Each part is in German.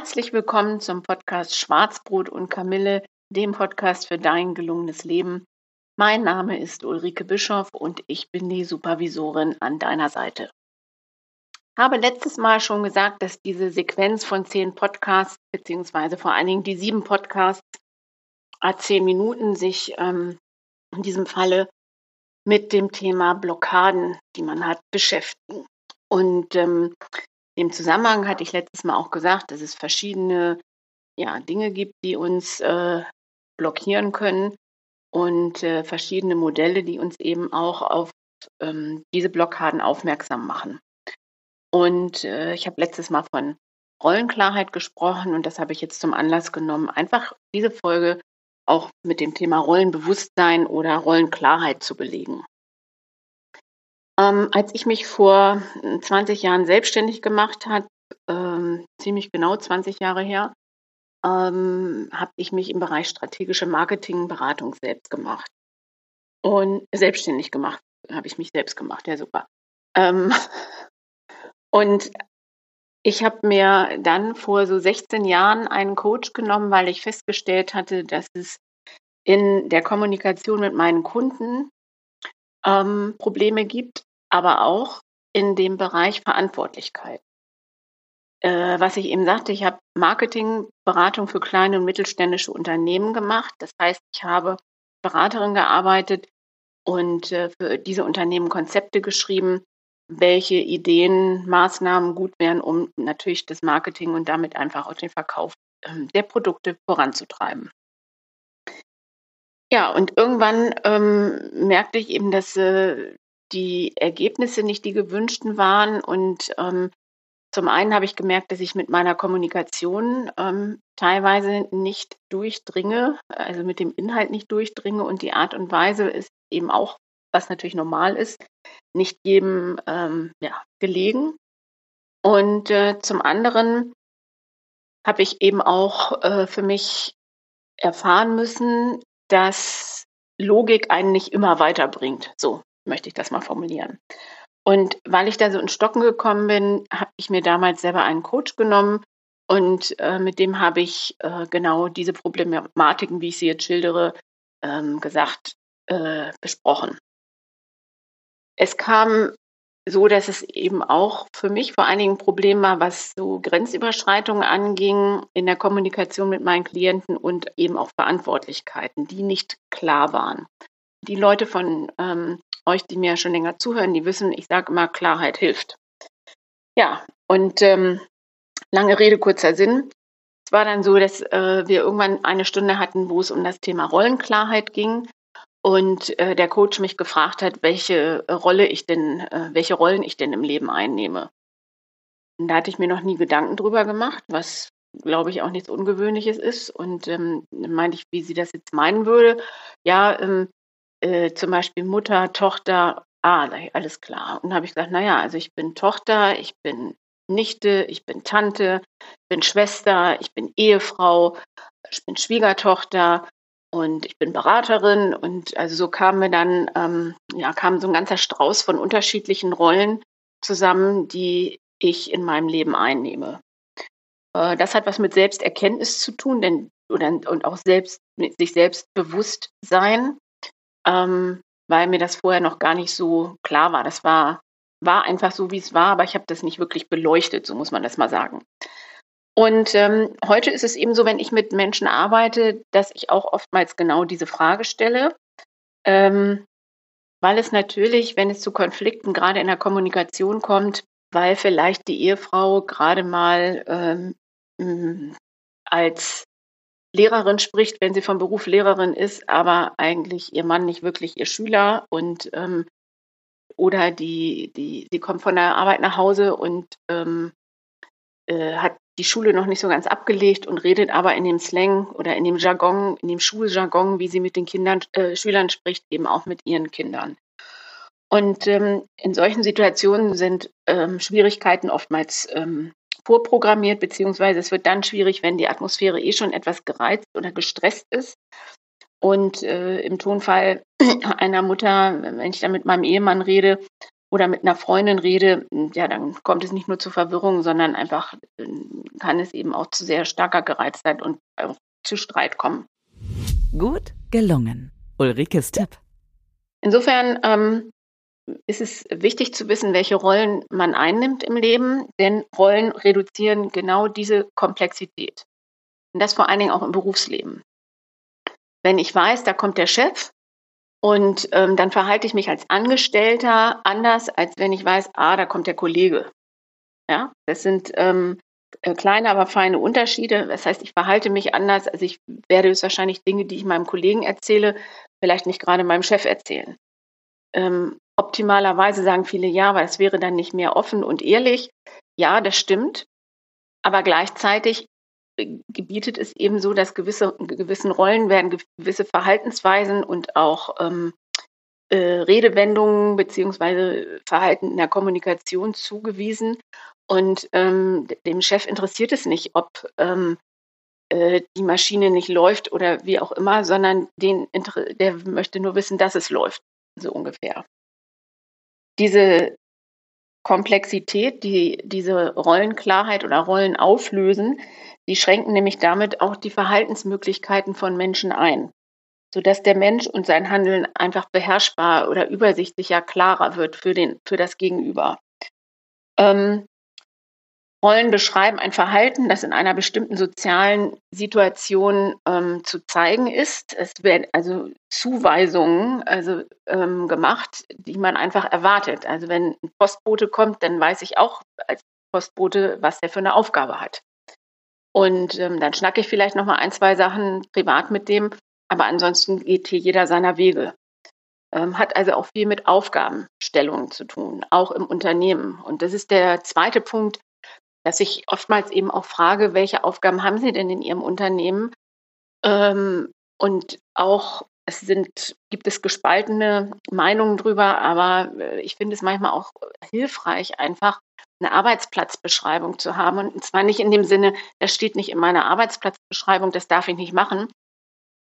Herzlich willkommen zum Podcast Schwarzbrot und Kamille, dem Podcast für dein gelungenes Leben. Mein Name ist Ulrike Bischoff und ich bin die Supervisorin an deiner Seite. Ich habe letztes Mal schon gesagt, dass diese Sequenz von zehn Podcasts, beziehungsweise vor allen Dingen die sieben Podcasts, a zehn Minuten sich ähm, in diesem Falle mit dem Thema Blockaden, die man hat, beschäftigen. Und ähm, im Zusammenhang hatte ich letztes Mal auch gesagt, dass es verschiedene ja, Dinge gibt, die uns äh, blockieren können und äh, verschiedene Modelle, die uns eben auch auf ähm, diese Blockaden aufmerksam machen. Und äh, ich habe letztes Mal von Rollenklarheit gesprochen und das habe ich jetzt zum Anlass genommen, einfach diese Folge auch mit dem Thema Rollenbewusstsein oder Rollenklarheit zu belegen. Ähm, als ich mich vor 20 Jahren selbstständig gemacht habe, ähm, ziemlich genau 20 Jahre her, ähm, habe ich mich im Bereich strategische Marketingberatung selbst gemacht. Und selbstständig gemacht, habe ich mich selbst gemacht, ja super. Ähm, und ich habe mir dann vor so 16 Jahren einen Coach genommen, weil ich festgestellt hatte, dass es in der Kommunikation mit meinen Kunden ähm, Probleme gibt, aber auch in dem Bereich Verantwortlichkeit äh, was ich eben sagte, ich habe Marketingberatung für kleine und mittelständische Unternehmen gemacht. Das heißt, ich habe Beraterin gearbeitet und äh, für diese Unternehmen Konzepte geschrieben, welche Ideen, Maßnahmen gut wären, um natürlich das Marketing und damit einfach auch den Verkauf äh, der Produkte voranzutreiben. Ja, und irgendwann ähm, merkte ich eben, dass äh, die Ergebnisse nicht die gewünschten waren und ähm, zum einen habe ich gemerkt, dass ich mit meiner Kommunikation ähm, teilweise nicht durchdringe, also mit dem Inhalt nicht durchdringe und die Art und Weise ist eben auch, was natürlich normal ist, nicht jedem ähm, ja, gelegen. Und äh, zum anderen habe ich eben auch äh, für mich erfahren müssen, dass Logik einen nicht immer weiterbringt. So möchte ich das mal formulieren. Und weil ich da so in Stocken gekommen bin, habe ich mir damals selber einen Coach genommen und äh, mit dem habe ich äh, genau diese Problematiken, wie ich sie jetzt schildere, ähm, gesagt, äh, besprochen. Es kam so, dass es eben auch für mich vor allen Dingen ein Problem war, was so Grenzüberschreitungen anging in der Kommunikation mit meinen Klienten und eben auch Verantwortlichkeiten, die nicht klar waren. Die Leute von ähm, euch, die mir schon länger zuhören, die wissen, ich sage immer, Klarheit hilft. Ja, und ähm, lange Rede, kurzer Sinn. Es war dann so, dass äh, wir irgendwann eine Stunde hatten, wo es um das Thema Rollenklarheit ging und äh, der Coach mich gefragt hat, welche Rolle ich denn, äh, welche Rollen ich denn im Leben einnehme. Und da hatte ich mir noch nie Gedanken drüber gemacht, was glaube ich auch nichts Ungewöhnliches ist. Und ähm, meinte ich, wie sie das jetzt meinen würde. Ja, ähm, äh, zum Beispiel Mutter, Tochter, ah, alles klar. Und dann habe ich gesagt, naja, also ich bin Tochter, ich bin Nichte, ich bin Tante, ich bin Schwester, ich bin Ehefrau, ich bin Schwiegertochter und ich bin Beraterin. Und also so kamen wir dann, ähm, ja, kam so ein ganzer Strauß von unterschiedlichen Rollen zusammen, die ich in meinem Leben einnehme. Äh, das hat was mit Selbsterkenntnis zu tun, denn oder, und auch selbst mit sich selbst bewusst sein ähm, weil mir das vorher noch gar nicht so klar war. Das war, war einfach so, wie es war, aber ich habe das nicht wirklich beleuchtet, so muss man das mal sagen. Und ähm, heute ist es eben so, wenn ich mit Menschen arbeite, dass ich auch oftmals genau diese Frage stelle, ähm, weil es natürlich, wenn es zu Konflikten gerade in der Kommunikation kommt, weil vielleicht die Ehefrau gerade mal ähm, als Lehrerin spricht, wenn sie vom Beruf Lehrerin ist, aber eigentlich ihr Mann nicht wirklich ihr Schüler und ähm, oder die, die, sie kommt von der Arbeit nach Hause und ähm, äh, hat die Schule noch nicht so ganz abgelegt und redet aber in dem Slang oder in dem Jargon, in dem Schuljargon, wie sie mit den Kindern, äh, Schülern spricht, eben auch mit ihren Kindern. Und ähm, in solchen Situationen sind ähm, Schwierigkeiten oftmals ähm, vorprogrammiert, beziehungsweise es wird dann schwierig, wenn die Atmosphäre eh schon etwas gereizt oder gestresst ist. Und äh, im Tonfall einer Mutter, wenn ich dann mit meinem Ehemann rede, oder mit einer Freundin rede, ja, dann kommt es nicht nur zu Verwirrung, sondern einfach kann es eben auch zu sehr starker Gereiztheit und auch zu Streit kommen. Gut gelungen. Ulrikes Tipp. Insofern ähm, ist es wichtig zu wissen, welche Rollen man einnimmt im Leben, denn Rollen reduzieren genau diese Komplexität. Und das vor allen Dingen auch im Berufsleben. Wenn ich weiß, da kommt der Chef und ähm, dann verhalte ich mich als Angestellter anders, als wenn ich weiß, ah, da kommt der Kollege. Ja, das sind ähm, äh, kleine, aber feine Unterschiede. Das heißt, ich verhalte mich anders. Also ich werde höchstwahrscheinlich Dinge, die ich meinem Kollegen erzähle, vielleicht nicht gerade meinem Chef erzählen. Ähm, optimalerweise sagen viele ja, weil es wäre dann nicht mehr offen und ehrlich. Ja, das stimmt. Aber gleichzeitig gebietet es eben so, dass gewisse gewissen Rollen werden gewisse Verhaltensweisen und auch ähm, äh, Redewendungen beziehungsweise Verhalten in der Kommunikation zugewiesen. Und ähm, dem Chef interessiert es nicht, ob ähm, äh, die Maschine nicht läuft oder wie auch immer, sondern den, der möchte nur wissen, dass es läuft, so ungefähr. Diese Komplexität, die diese Rollenklarheit oder Rollen auflösen, die schränken nämlich damit auch die Verhaltensmöglichkeiten von Menschen ein, sodass der Mensch und sein Handeln einfach beherrschbar oder übersichtlicher, klarer wird für, den, für das Gegenüber. Ähm, Rollen beschreiben ein Verhalten, das in einer bestimmten sozialen Situation ähm, zu zeigen ist. Es werden also Zuweisungen also, ähm, gemacht, die man einfach erwartet. Also wenn ein Postbote kommt, dann weiß ich auch als Postbote, was der für eine Aufgabe hat. Und ähm, dann schnacke ich vielleicht noch mal ein, zwei Sachen privat mit dem, aber ansonsten geht hier jeder seiner Wege. Ähm, hat also auch viel mit Aufgabenstellungen zu tun, auch im Unternehmen. Und das ist der zweite Punkt, dass ich oftmals eben auch frage, welche Aufgaben haben Sie denn in Ihrem Unternehmen? Ähm, und auch es sind, gibt es gespaltene Meinungen drüber, aber äh, ich finde es manchmal auch hilfreich, einfach eine Arbeitsplatzbeschreibung zu haben. Und zwar nicht in dem Sinne, das steht nicht in meiner Arbeitsplatzbeschreibung, das darf ich nicht machen,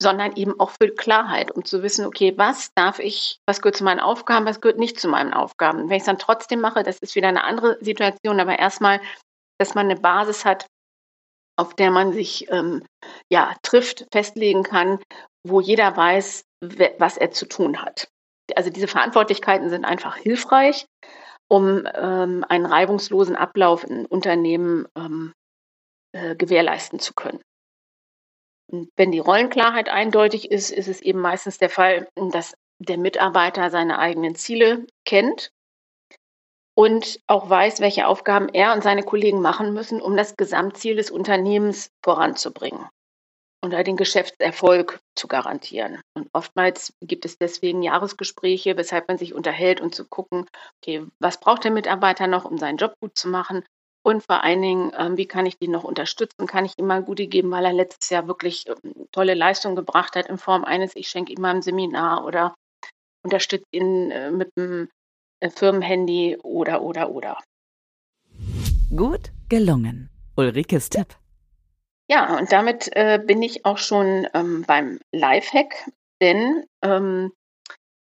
sondern eben auch für Klarheit, um zu wissen, okay, was darf ich, was gehört zu meinen Aufgaben, was gehört nicht zu meinen Aufgaben. Wenn ich es dann trotzdem mache, das ist wieder eine andere Situation, aber erstmal, dass man eine Basis hat, auf der man sich ähm, ja, trifft, festlegen kann, wo jeder weiß, was er zu tun hat. Also diese Verantwortlichkeiten sind einfach hilfreich um ähm, einen reibungslosen Ablauf in Unternehmen ähm, äh, gewährleisten zu können. Und wenn die Rollenklarheit eindeutig ist, ist es eben meistens der Fall, dass der Mitarbeiter seine eigenen Ziele kennt und auch weiß, welche Aufgaben er und seine Kollegen machen müssen, um das Gesamtziel des Unternehmens voranzubringen und den Geschäftserfolg zu garantieren. Und oftmals gibt es deswegen Jahresgespräche, weshalb man sich unterhält und zu gucken, okay, was braucht der Mitarbeiter noch, um seinen Job gut zu machen? Und vor allen Dingen, ähm, wie kann ich den noch unterstützen? Kann ich ihm mal Gute geben, weil er letztes Jahr wirklich ähm, tolle Leistung gebracht hat in Form eines, ich schenke ihm mal ein Seminar oder unterstütze ihn äh, mit einem Firmenhandy oder, oder, oder. Gut gelungen. Ulrikes Tipp. Ja, und damit äh, bin ich auch schon ähm, beim Lifehack, denn ähm,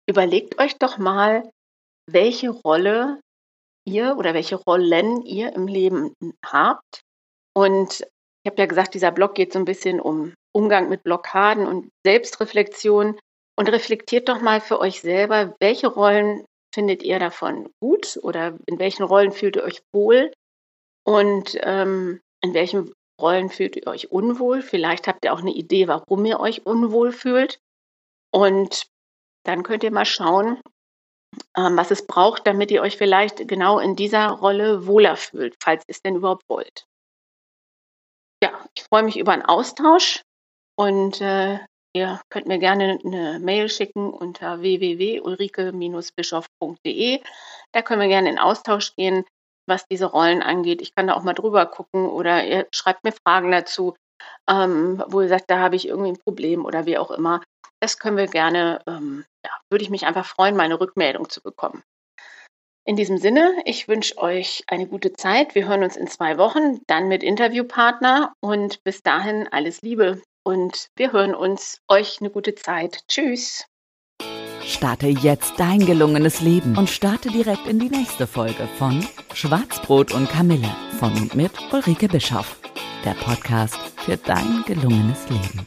überlegt euch doch mal, welche Rolle ihr oder welche Rollen ihr im Leben habt. Und ich habe ja gesagt, dieser Blog geht so ein bisschen um Umgang mit Blockaden und Selbstreflexion. Und reflektiert doch mal für euch selber, welche Rollen findet ihr davon gut oder in welchen Rollen fühlt ihr euch wohl und ähm, in welchen Rollen fühlt ihr euch unwohl. Vielleicht habt ihr auch eine Idee, warum ihr euch unwohl fühlt. Und dann könnt ihr mal schauen, ähm, was es braucht, damit ihr euch vielleicht genau in dieser Rolle wohler fühlt, falls ihr es denn überhaupt wollt. Ja, ich freue mich über einen Austausch und äh, Ihr könnt mir gerne eine Mail schicken unter www.ulrike-bischof.de. Da können wir gerne in Austausch gehen, was diese Rollen angeht. Ich kann da auch mal drüber gucken oder ihr schreibt mir Fragen dazu, ähm, wo ihr sagt, da habe ich irgendwie ein Problem oder wie auch immer. Das können wir gerne, ähm, ja, würde ich mich einfach freuen, meine Rückmeldung zu bekommen. In diesem Sinne, ich wünsche euch eine gute Zeit. Wir hören uns in zwei Wochen, dann mit Interviewpartner und bis dahin alles Liebe und wir hören uns. Euch eine gute Zeit. Tschüss. Starte jetzt dein gelungenes Leben und starte direkt in die nächste Folge von Schwarzbrot und Kamille von und mit Ulrike Bischoff. Der Podcast für dein gelungenes Leben.